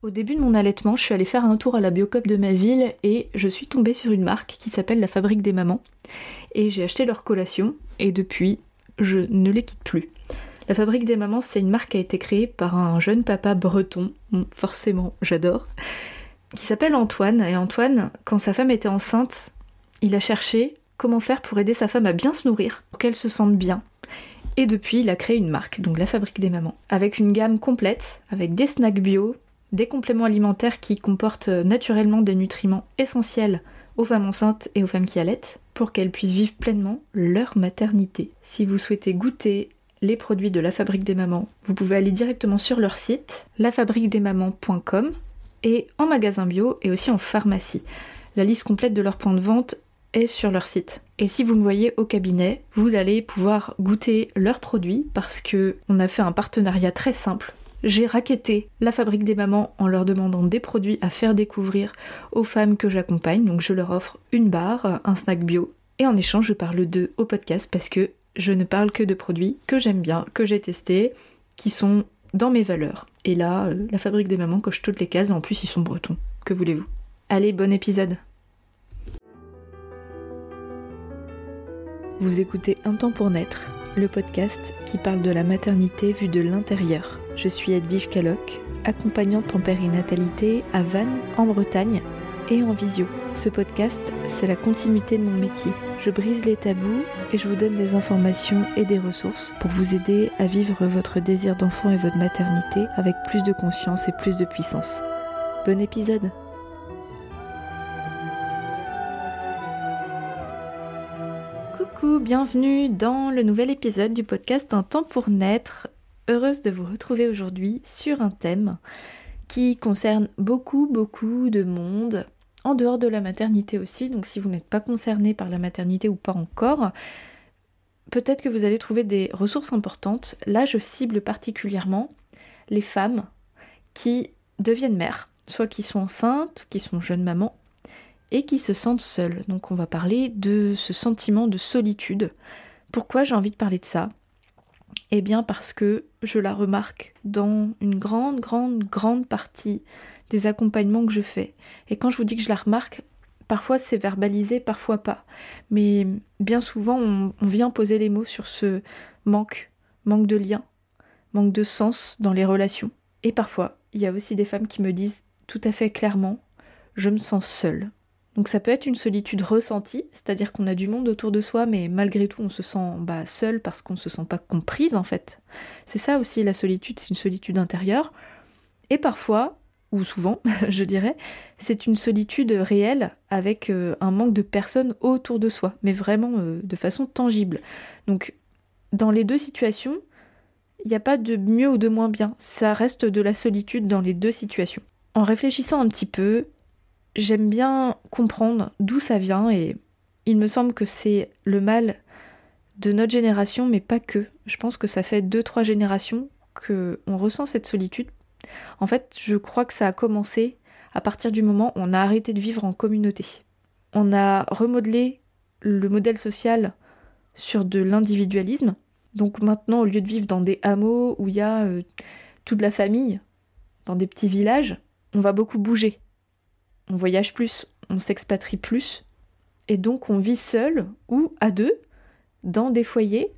Au début de mon allaitement, je suis allée faire un tour à la Biocop de ma ville et je suis tombée sur une marque qui s'appelle La Fabrique des Mamans. Et j'ai acheté leur collation et depuis, je ne les quitte plus. La Fabrique des Mamans, c'est une marque qui a été créée par un jeune papa breton, forcément, j'adore, qui s'appelle Antoine. Et Antoine, quand sa femme était enceinte, il a cherché comment faire pour aider sa femme à bien se nourrir, pour qu'elle se sente bien. Et depuis, il a créé une marque, donc la Fabrique des Mamans, avec une gamme complète, avec des snacks bio, des compléments alimentaires qui comportent naturellement des nutriments essentiels aux femmes enceintes et aux femmes qui allaitent pour qu'elles puissent vivre pleinement leur maternité. Si vous souhaitez goûter les produits de la Fabrique des Mamans, vous pouvez aller directement sur leur site lafabriquedesmamans.com et en magasin bio et aussi en pharmacie. La liste complète de leurs points de vente est sur leur site. Et si vous me voyez au cabinet, vous allez pouvoir goûter leurs produits parce que on a fait un partenariat très simple j'ai raquetté la fabrique des mamans en leur demandant des produits à faire découvrir aux femmes que j'accompagne. Donc je leur offre une barre, un snack bio. Et en échange, je parle d'eux au podcast parce que je ne parle que de produits que j'aime bien, que j'ai testés, qui sont dans mes valeurs. Et là, euh, la fabrique des mamans coche toutes les cases, en plus ils sont bretons. Que voulez-vous? Allez, bon épisode Vous écoutez Un temps pour naître, le podcast qui parle de la maternité vue de l'intérieur. Je suis Edwige Caloc, accompagnante en périnatalité à Vannes, en Bretagne, et en visio. Ce podcast, c'est la continuité de mon métier. Je brise les tabous et je vous donne des informations et des ressources pour vous aider à vivre votre désir d'enfant et votre maternité avec plus de conscience et plus de puissance. Bon épisode Coucou, bienvenue dans le nouvel épisode du podcast Un temps pour naître heureuse de vous retrouver aujourd'hui sur un thème qui concerne beaucoup, beaucoup de monde, en dehors de la maternité aussi. Donc si vous n'êtes pas concerné par la maternité ou pas encore, peut-être que vous allez trouver des ressources importantes. Là, je cible particulièrement les femmes qui deviennent mères, soit qui sont enceintes, qui sont jeunes mamans, et qui se sentent seules. Donc on va parler de ce sentiment de solitude. Pourquoi j'ai envie de parler de ça? Eh bien parce que je la remarque dans une grande, grande, grande partie des accompagnements que je fais. Et quand je vous dis que je la remarque, parfois c'est verbalisé, parfois pas. Mais bien souvent, on, vient poser les mots sur ce manque, manque de lien, manque de sens dans les relations. Et parfois, il y a aussi des femmes qui me disent tout à fait clairement, je me sens seule. Donc ça peut être une solitude ressentie, c'est-à-dire qu'on a du monde autour de soi, mais malgré tout on se sent bah, seul parce qu'on ne se sent pas comprise en fait. C'est ça aussi la solitude, c'est une solitude intérieure. Et parfois, ou souvent je dirais, c'est une solitude réelle avec euh, un manque de personnes autour de soi, mais vraiment euh, de façon tangible. Donc dans les deux situations, il n'y a pas de mieux ou de moins bien, ça reste de la solitude dans les deux situations. En réfléchissant un petit peu, j'aime bien comprendre d'où ça vient et il me semble que c'est le mal de notre génération, mais pas que. Je pense que ça fait deux, trois générations que on ressent cette solitude. En fait, je crois que ça a commencé à partir du moment où on a arrêté de vivre en communauté. On a remodelé le modèle social sur de l'individualisme. Donc maintenant, au lieu de vivre dans des hameaux où il y a euh, toute la famille, dans des petits villages, on va beaucoup bouger on voyage plus, on s'expatrie plus, et donc on vit seul ou à deux dans des foyers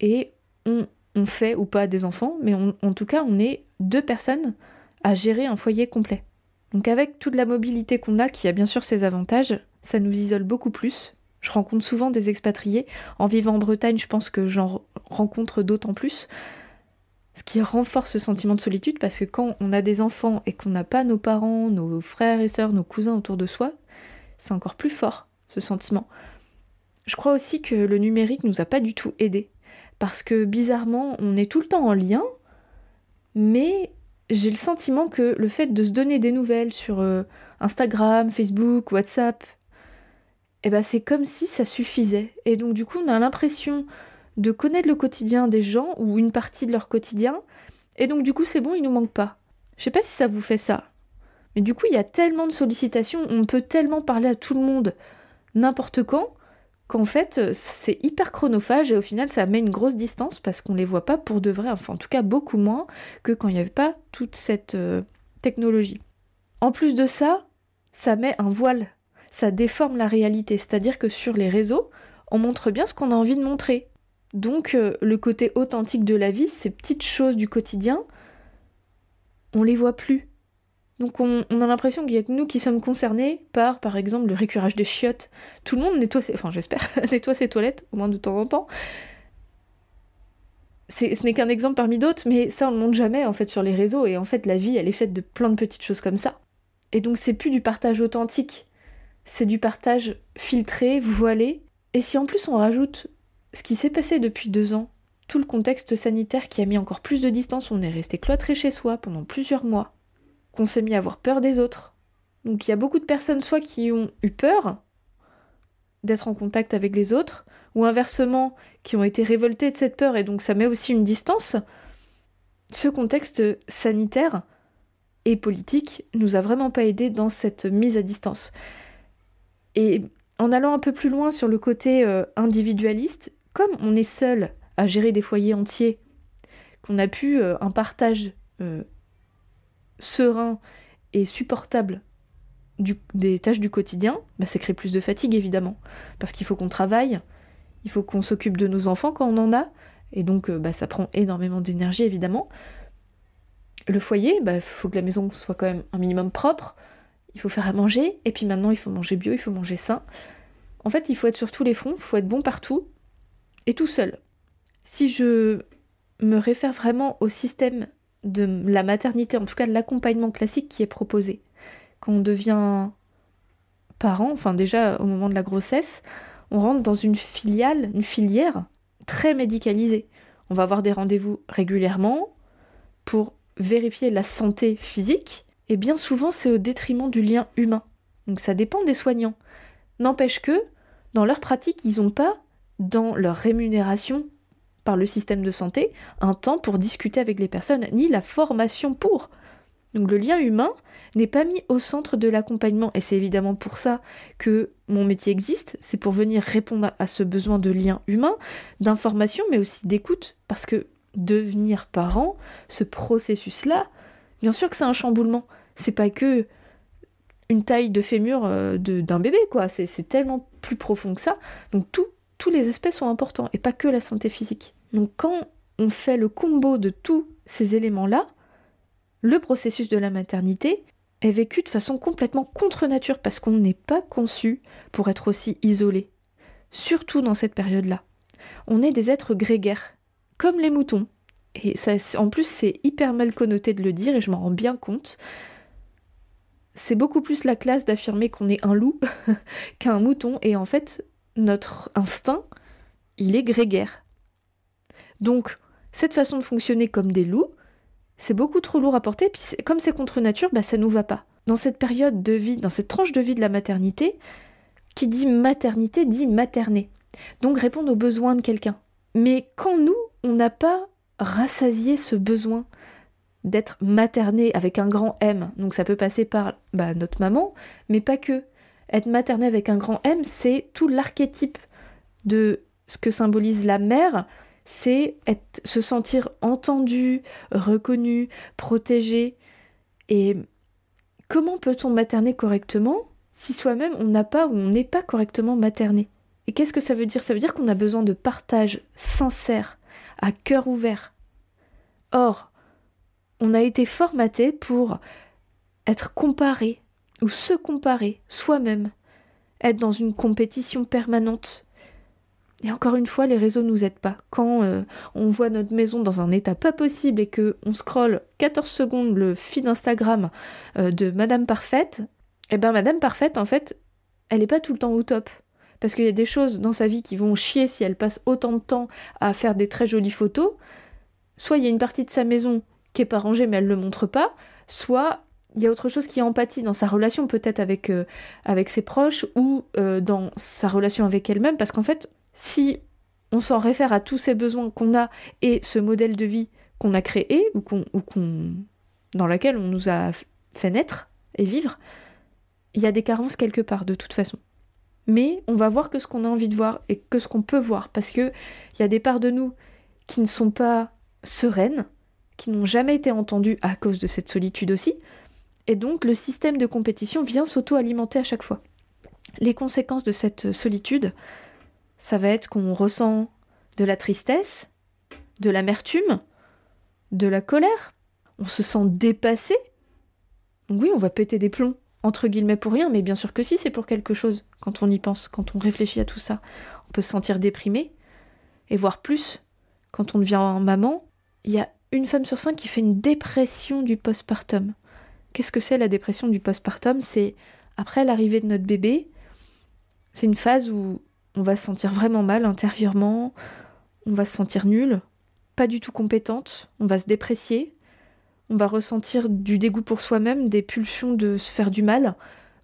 et on, fait ou pas des enfants, mais en tout cas on est deux personnes à gérer un foyer complet. Donc avec toute la mobilité qu'on a, qui a bien sûr ses avantages, ça nous isole beaucoup plus. Je rencontre souvent des expatriés. En vivant en Bretagne, je pense que j'en rencontre d'autant plus. Ce qui renforce ce sentiment de solitude parce que quand on a des enfants et qu'on n'a pas nos parents, nos frères et sœurs, nos cousins autour de soi, c'est encore plus fort ce sentiment. Je crois aussi que le numérique nous a pas du tout aidés parce que bizarrement on est tout le temps en lien, mais j'ai le sentiment que le fait de se donner des nouvelles sur euh, Instagram, Facebook, WhatsApp, eh ben c'est comme si ça suffisait. Et donc du coup on a l'impression de connaître le quotidien des gens ou une partie de leur quotidien. Et donc du coup c'est bon, il nous manque pas. Je sais pas si ça vous fait ça. Mais du coup il y a tellement de sollicitations, on peut tellement parler à tout le monde n'importe quand qu'en fait c'est hyper chronophage et au final ça met une grosse distance parce qu'on les voit pas pour de vrai, enfin en tout cas beaucoup moins que quand il n'y avait pas toute cette euh, technologie. En plus de ça, ça met un voile, ça déforme la réalité, c'est-à-dire que sur les réseaux, on montre bien ce qu'on a envie de montrer. Donc euh, le côté authentique de la vie, ces petites choses du quotidien, on les voit plus. Donc on, a l'impression qu'il y a que nous qui sommes concernés par, par exemple, le récurage des chiottes. Tout le monde nettoie ses... Enfin j'espère, nettoie ses toilettes, au moins de temps en temps. Ce n'est qu'un exemple parmi d'autres, mais ça on ne montre jamais en fait sur les réseaux, et en fait la vie elle est faite de plein de petites choses comme ça. Et donc c'est plus du partage authentique, c'est du partage filtré, voilé. Et si en plus on rajoute ce qui s'est passé depuis deux ans, tout le contexte sanitaire qui a mis encore plus de distance, on est resté cloîtré chez soi pendant plusieurs mois, qu'on s'est mis à avoir peur des autres. Donc il y a beaucoup de personnes soit qui ont eu peur d'être en contact avec les autres, ou inversement qui ont été révoltées de cette peur et donc ça met aussi une distance. Ce contexte sanitaire et politique nous a vraiment pas aidé dans cette mise à distance. Et en allant un peu plus loin sur le côté euh, individualiste, comme on est seul à gérer des foyers entiers, qu'on a pu euh, un partage euh, serein et supportable des tâches du quotidien, bah, ça crée plus de fatigue évidemment, parce qu'il faut qu'on travaille, il faut qu'on s'occupe de nos enfants quand on en a, et donc bah, ça prend énormément d'énergie évidemment. Le foyer, il bah, faut que la maison soit quand même un minimum propre, il faut faire à manger, et puis maintenant il faut manger bio, il faut manger sain. En fait, il faut être sur tous les fronts, il faut être bon partout, et tout seul. Si je me réfère vraiment au système de la maternité, en tout cas de l'accompagnement classique qui est proposé, quand on devient parent, enfin déjà au moment de la grossesse, on rentre dans une filiale, une filière très médicalisée. On va avoir des rendez-vous régulièrement pour vérifier la santé physique, et bien souvent c'est au détriment du lien humain. Donc ça dépend des soignants. N'empêche que, dans leur pratique, ils n'ont pas, dans leur rémunération par le système de santé, un temps pour discuter avec les personnes, ni la formation pour. Donc le lien humain n'est pas mis au centre de l'accompagnement, et c'est évidemment pour ça que mon métier existe, c'est pour venir répondre à ce besoin de lien humain, d'information, mais aussi d'écoute, parce que devenir parent, ce processus-là, bien sûr que c'est un chamboulement. C'est pas que une taille de fémur euh, d'un bébé, quoi. C'est tellement plus profond que ça. Donc tous les aspects sont importants, et pas que la santé physique. Donc quand on fait le combo de tous ces éléments-là, le processus de la maternité est vécu de façon complètement contre nature, parce qu'on n'est pas conçu pour être aussi isolé. Surtout dans cette période-là. On est des êtres grégaires comme les moutons. Et ça, en plus, c'est hyper mal connoté de le dire et je m'en rends bien compte. C'est beaucoup plus la classe d'affirmer qu'on est un loup qu'un mouton et en fait, notre instinct, il est grégaire. Donc, cette façon de fonctionner comme des loups, c'est beaucoup trop lourd à porter, puis comme c'est contre nature, bah ça nous va pas. Dans cette période de vie, dans cette tranche de vie de la maternité, qui dit maternité dit materner. Donc répondre aux besoins de quelqu'un. Mais quand nous, on n'a pas rassasié ce besoin d'être materné avec un grand M. Donc ça peut passer par bah, notre maman, mais pas que. Être materné avec un grand M, c'est tout l'archétype de ce que symbolise la mère, c'est se sentir entendu, reconnu, protégé. Et comment peut-on materner correctement si soi-même on n'a pas ou on n'est pas correctement materné? Et qu'est-ce que ça veut dire? Ça veut dire qu'on a besoin de partage sincère à cœur ouvert. Or, on a été formaté pour être comparé ou se comparer soi-même, être dans une compétition permanente. Et encore une fois, les réseaux nous aident pas. Quand euh, on voit notre maison dans un état pas possible et que on scrolle 14 secondes le feed Instagram euh, de Madame Parfaite, eh ben Madame Parfaite, en fait, elle n'est pas tout le temps au top parce qu'il y a des choses dans sa vie qui vont chier si elle passe autant de temps à faire des très jolies photos. Soit il y a une partie de sa maison qui est pas rangée mais elle le montre pas, soit il y a autre chose qui est empathie dans sa relation peut-être avec, euh, avec ses proches ou euh, dans sa relation avec elle-même parce qu'en fait si on s'en réfère à tous ces besoins qu'on a et ce modèle de vie qu'on a créé ou qu'on dans laquelle on nous a fait naître et vivre, il y a des carences quelque part de toute façon. Mais on va voir que ce qu'on a envie de voir et que ce qu'on peut voir, parce qu'il y a des parts de nous qui ne sont pas sereines, qui n'ont jamais été entendues à cause de cette solitude aussi, Et donc le système de compétition vient s'auto-alimenter à chaque fois. Les conséquences de cette solitude, ça va être qu'on ressent de la tristesse, de l'amertume, de la colère, on se sent dépassé. Donc oui, on va péter des plombs, entre guillemets pour rien, mais bien sûr que si, c'est pour quelque chose, quand on y pense, quand on réfléchit à tout ça. On peut se sentir déprimé, et voire plus, quand on devient maman, il y a une femme sur cinq qui fait une dépression du postpartum. Qu'est-ce que c'est la dépression du postpartum? C'est après l'arrivée de notre bébé, c'est une phase où on va se sentir vraiment mal intérieurement, on va se sentir nul, pas du tout compétente, on va se déprécier, on va ressentir du dégoût pour soi-même, des pulsions de se faire du mal,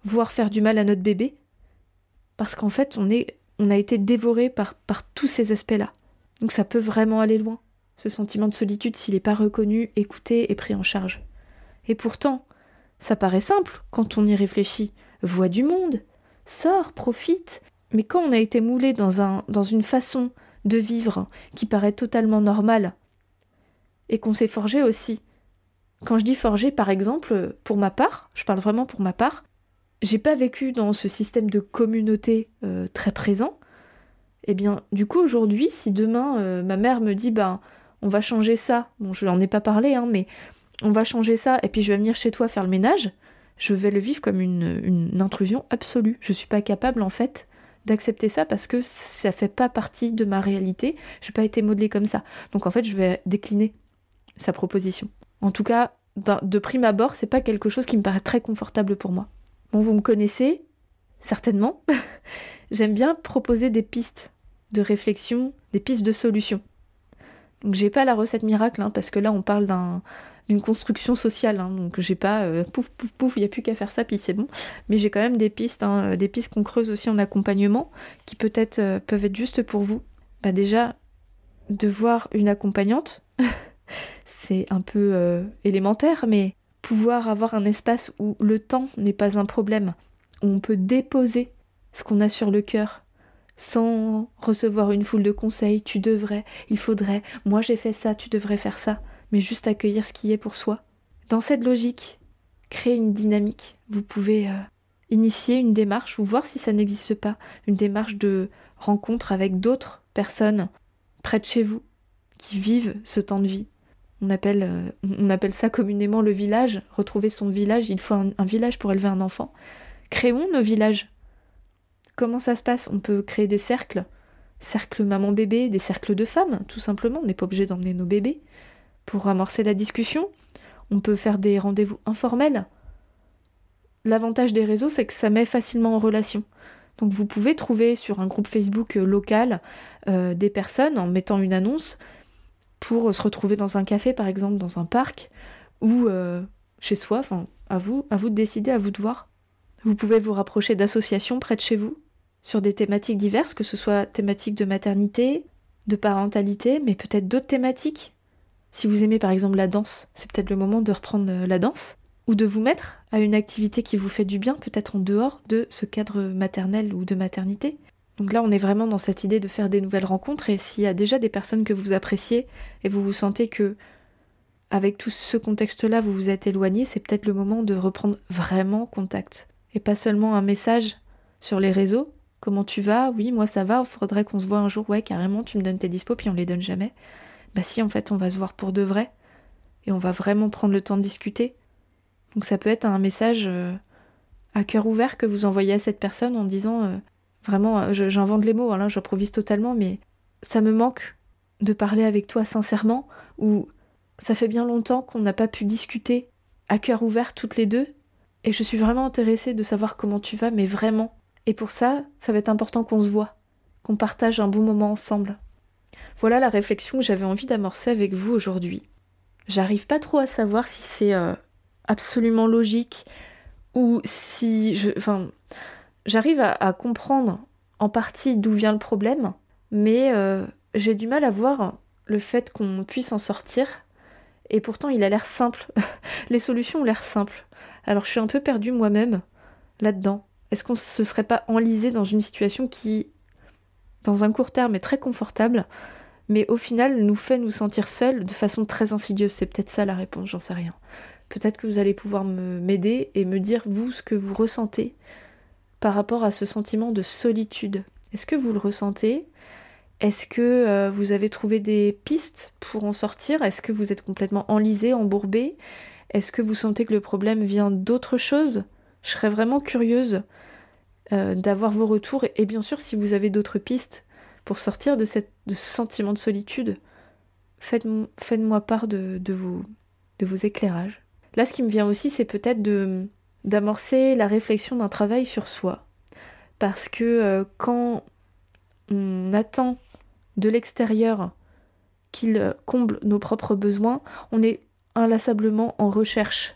voire faire du mal à notre bébé, parce qu'en fait on, est, on a été dévoré par, par tous ces aspects-là. Donc ça peut vraiment aller loin, ce sentiment de solitude s'il n'est pas reconnu, écouté et pris en charge. Et pourtant, ça paraît simple quand on y réfléchit. Vois du monde, sors, profite. Mais quand on a été moulé dans, un, dans une façon de vivre qui paraît totalement normale, et qu'on s'est forgé aussi. Quand je dis forgé, par exemple, pour ma part, je parle vraiment pour ma part, j'ai pas vécu dans ce système de communauté euh, très présent. Eh bien, du coup, aujourd'hui, si demain euh, ma mère me dit, ben, on va changer ça, bon, je n'en ai pas parlé, hein, mais on va changer ça, et puis je vais venir chez toi faire le ménage, je vais le vivre comme une, intrusion absolue. Je suis pas capable, en fait, d'accepter ça parce que ça fait pas partie de ma réalité. Je n'ai pas été modelée comme ça. Donc en fait, je vais décliner sa proposition. En tout cas, de prime abord, c'est pas quelque chose qui me paraît très confortable pour moi. Bon, vous me connaissez certainement. J'aime bien proposer des pistes de réflexion, des pistes de solution. Donc j'ai pas la recette miracle hein, parce que là on parle d'un d'une construction sociale. Hein, donc j'ai pas euh, pouf pouf pouf, il n'y a plus qu'à faire ça, puis c'est bon. Mais j'ai quand même des pistes, hein, euh, des pistes qu'on creuse aussi en accompagnement, qui peut-être euh, peuvent être juste pour vous. Bah déjà, de voir une accompagnante, c'est un peu élémentaire, mais pouvoir avoir un espace où le temps n'est pas un problème, où on peut déposer ce qu'on a sur le cœur, sans recevoir une foule de conseils, tu devrais, il faudrait, moi j'ai fait ça, tu devrais faire ça mais juste accueillir ce qui est pour soi. Dans cette logique, créer une dynamique. Vous pouvez euh, initier une démarche ou voir si ça n'existe pas, une démarche de rencontre avec d'autres personnes près de chez vous qui vivent ce temps de vie. On appelle, euh, ça communément le village. Retrouver son village, il faut un, un village pour élever un enfant. Créons nos villages. Comment ça se passe? On peut créer des cercles, cercles maman-bébé, des cercles de femmes, tout simplement. On n'est pas obligé d'emmener nos bébés pour amorcer la discussion. On peut faire des rendez-vous informels. L'avantage des réseaux, c'est que ça met facilement en relation. Donc vous pouvez trouver sur un groupe Facebook euh, local euh, des personnes en mettant une annonce pour se retrouver dans un café, par exemple, dans un parc, ou euh, chez soi, enfin, à vous, à vous de décider, à vous de voir. Vous pouvez vous rapprocher d'associations près de chez vous, sur des thématiques diverses, que ce soit thématiques de maternité, de parentalité, mais peut-être d'autres thématiques si vous aimez par exemple la danse, c'est peut-être le moment de reprendre euh, la danse ou de vous mettre à une activité qui vous fait du bien, peut-être en dehors de ce cadre maternel ou de maternité. Donc là, on est vraiment dans cette idée de faire des nouvelles rencontres et s'il y a déjà des personnes que vous appréciez et vous vous sentez que avec tout ce contexte-là, vous vous êtes éloigné, c'est peut-être le moment de reprendre vraiment contact et pas seulement un message sur les réseaux. Comment tu vas? Oui, moi ça va, il faudrait qu'on se voit un jour. Ouais, carrément, tu me donnes tes dispos puis on les donne jamais bah si en fait on va se voir pour de vrai et on va vraiment prendre le temps de discuter. Donc ça peut être un message euh, à cœur ouvert que vous envoyez à cette personne en disant euh, vraiment, euh, j'invente les mots, hein, j'improvise totalement, mais ça me manque de parler avec toi sincèrement ou ça fait bien longtemps qu'on n'a pas pu discuter à cœur ouvert toutes les deux et je suis vraiment intéressée de savoir comment tu vas, mais vraiment. Et pour ça, ça va être important qu'on se voit, qu'on partage un bon moment ensemble. Voilà la réflexion que j'avais envie d'amorcer avec vous aujourd'hui. J'arrive pas trop à savoir si c'est euh, absolument logique ou si je. Enfin, j'arrive à, comprendre en partie d'où vient le problème, mais euh, j'ai du mal à voir le fait qu'on puisse en sortir. Et pourtant, il a l'air simple. Les solutions ont l'air simples. Alors, je suis un peu perdue moi-même là-dedans. Est-ce qu'on se serait pas enlisé dans une situation qui, dans un court terme, est très confortable, mais au final nous fait nous sentir seuls de façon très insidieuse. C'est peut-être ça la réponse, j'en sais rien. peut-être que vous allez pouvoir m'aider et me dire vous ce que vous ressentez par rapport à ce sentiment de solitude. Est-ce que vous le ressentez? Est-ce que euh, vous avez trouvé des pistes pour en sortir? Est-ce que vous êtes complètement enlisé, embourbé? Est-ce que vous sentez que le problème vient d'autre chose? Je serais vraiment curieuse euh, d'avoir vos retours et bien sûr si vous avez d'autres pistes pour sortir de, cette, ce sentiment de solitude, faites-moi part de, vos, de vos éclairages. Là, ce qui me vient aussi, c'est peut-être de d'amorcer la réflexion d'un travail sur soi. Parce que euh, quand on attend de l'extérieur qu'il comble nos propres besoins, on est inlassablement en recherche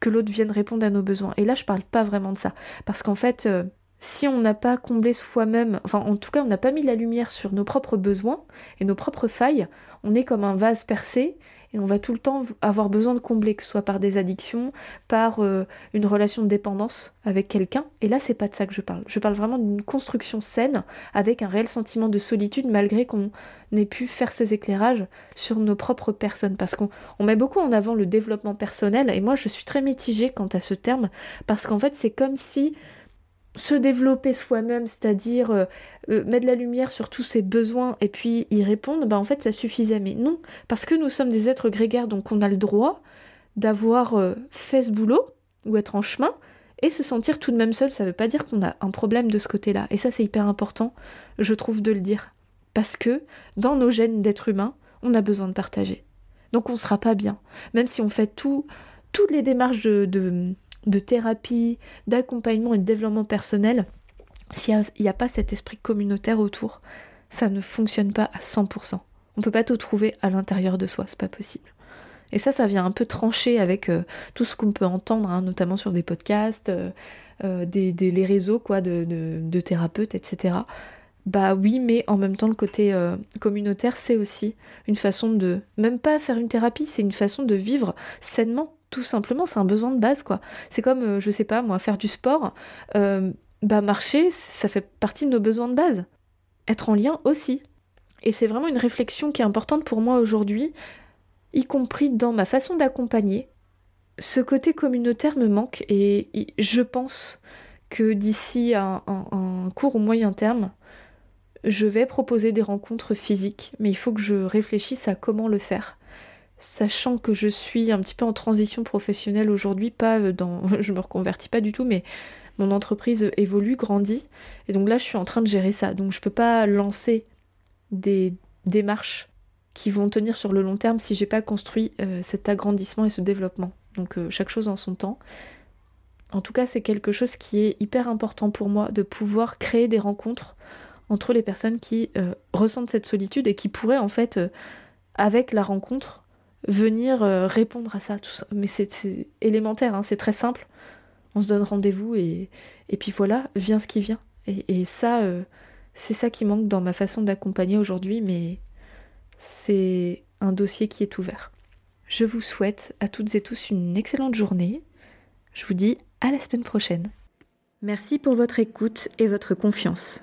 que l'autre vienne répondre à nos besoins. Et là, je parle pas vraiment de ça. Parce qu'en fait, euh, si on n'a pas comblé soi-même, enfin en tout cas on n'a pas mis la lumière sur nos propres besoins et nos propres failles, on est comme un vase percé et on va tout le temps avoir besoin de combler, que ce soit par des addictions, par euh, une relation de dépendance avec quelqu'un. Et là, c'est pas de ça que je parle. Je parle vraiment d'une construction saine avec un réel sentiment de solitude malgré qu'on ait pu faire ces éclairages sur nos propres personnes. Parce qu'on met beaucoup en avant le développement personnel et moi je suis très mitigée quant à ce terme parce qu'en fait c'est comme si se développer soi-même, c'est-à-dire euh, euh, mettre la lumière sur tous ses besoins et puis y répondre, bah en fait ça suffisait. Mais non, parce que nous sommes des êtres grégaires, donc on a le droit d'avoir euh, fait ce boulot ou être en chemin et se sentir tout de même seul. Ça ne veut pas dire qu'on a un problème de ce côté-là. Et ça c'est hyper important, je trouve, de le dire. Parce que dans nos gènes d'être humain, on a besoin de partager. Donc on ne sera pas bien. Même si on fait tout, toutes les démarches de thérapie, d'accompagnement et de développement personnel, s'il n'y a, pas cet esprit communautaire autour, ça ne fonctionne pas à 100%. On peut pas tout trouver à l'intérieur de soi, c'est pas possible. Et ça, ça vient un peu trancher avec euh, tout ce qu'on peut entendre, hein, notamment sur des podcasts, euh, euh, les réseaux quoi, de, de, thérapeutes, etc. Bah oui, mais en même temps, le côté communautaire, c'est aussi une façon de, même pas faire une thérapie, c'est une façon de vivre sainement tout simplement, c'est un besoin de base, quoi. C'est comme, euh, je sais pas, moi, faire du sport, euh, bah marcher, ça fait partie de nos besoins de base. Être en lien aussi. Et c'est vraiment une réflexion qui est importante pour moi aujourd'hui, y compris dans ma façon d'accompagner. Ce côté communautaire me manque et je pense que d'ici un, un court ou moyen terme, je vais proposer des rencontres physiques, mais il faut que je réfléchisse à comment le faire sachant que je suis un petit peu en transition professionnelle aujourd'hui, pas euh, dans. je me reconvertis pas du tout, mais mon entreprise évolue, grandit, et donc là je suis en train de gérer ça. Donc je peux pas lancer des démarches qui vont tenir sur le long terme si j'ai pas construit euh, cet agrandissement et ce développement. Donc euh, chaque chose en son temps. En tout cas, c'est quelque chose qui est hyper important pour moi de pouvoir créer des rencontres entre les personnes qui ressentent cette solitude et qui pourraient en fait, avec la rencontre, venir euh, répondre à ça, tout ça. Mais c'est élémentaire, hein, c'est très simple. On se donne rendez-vous et, et puis voilà, vient ce qui vient. Et, ça, euh, c'est ça qui manque dans ma façon d'accompagner aujourd'hui, mais c'est un dossier qui est ouvert. Je vous souhaite à toutes et tous une excellente journée. Je vous dis à la semaine prochaine. Merci pour votre écoute et votre confiance.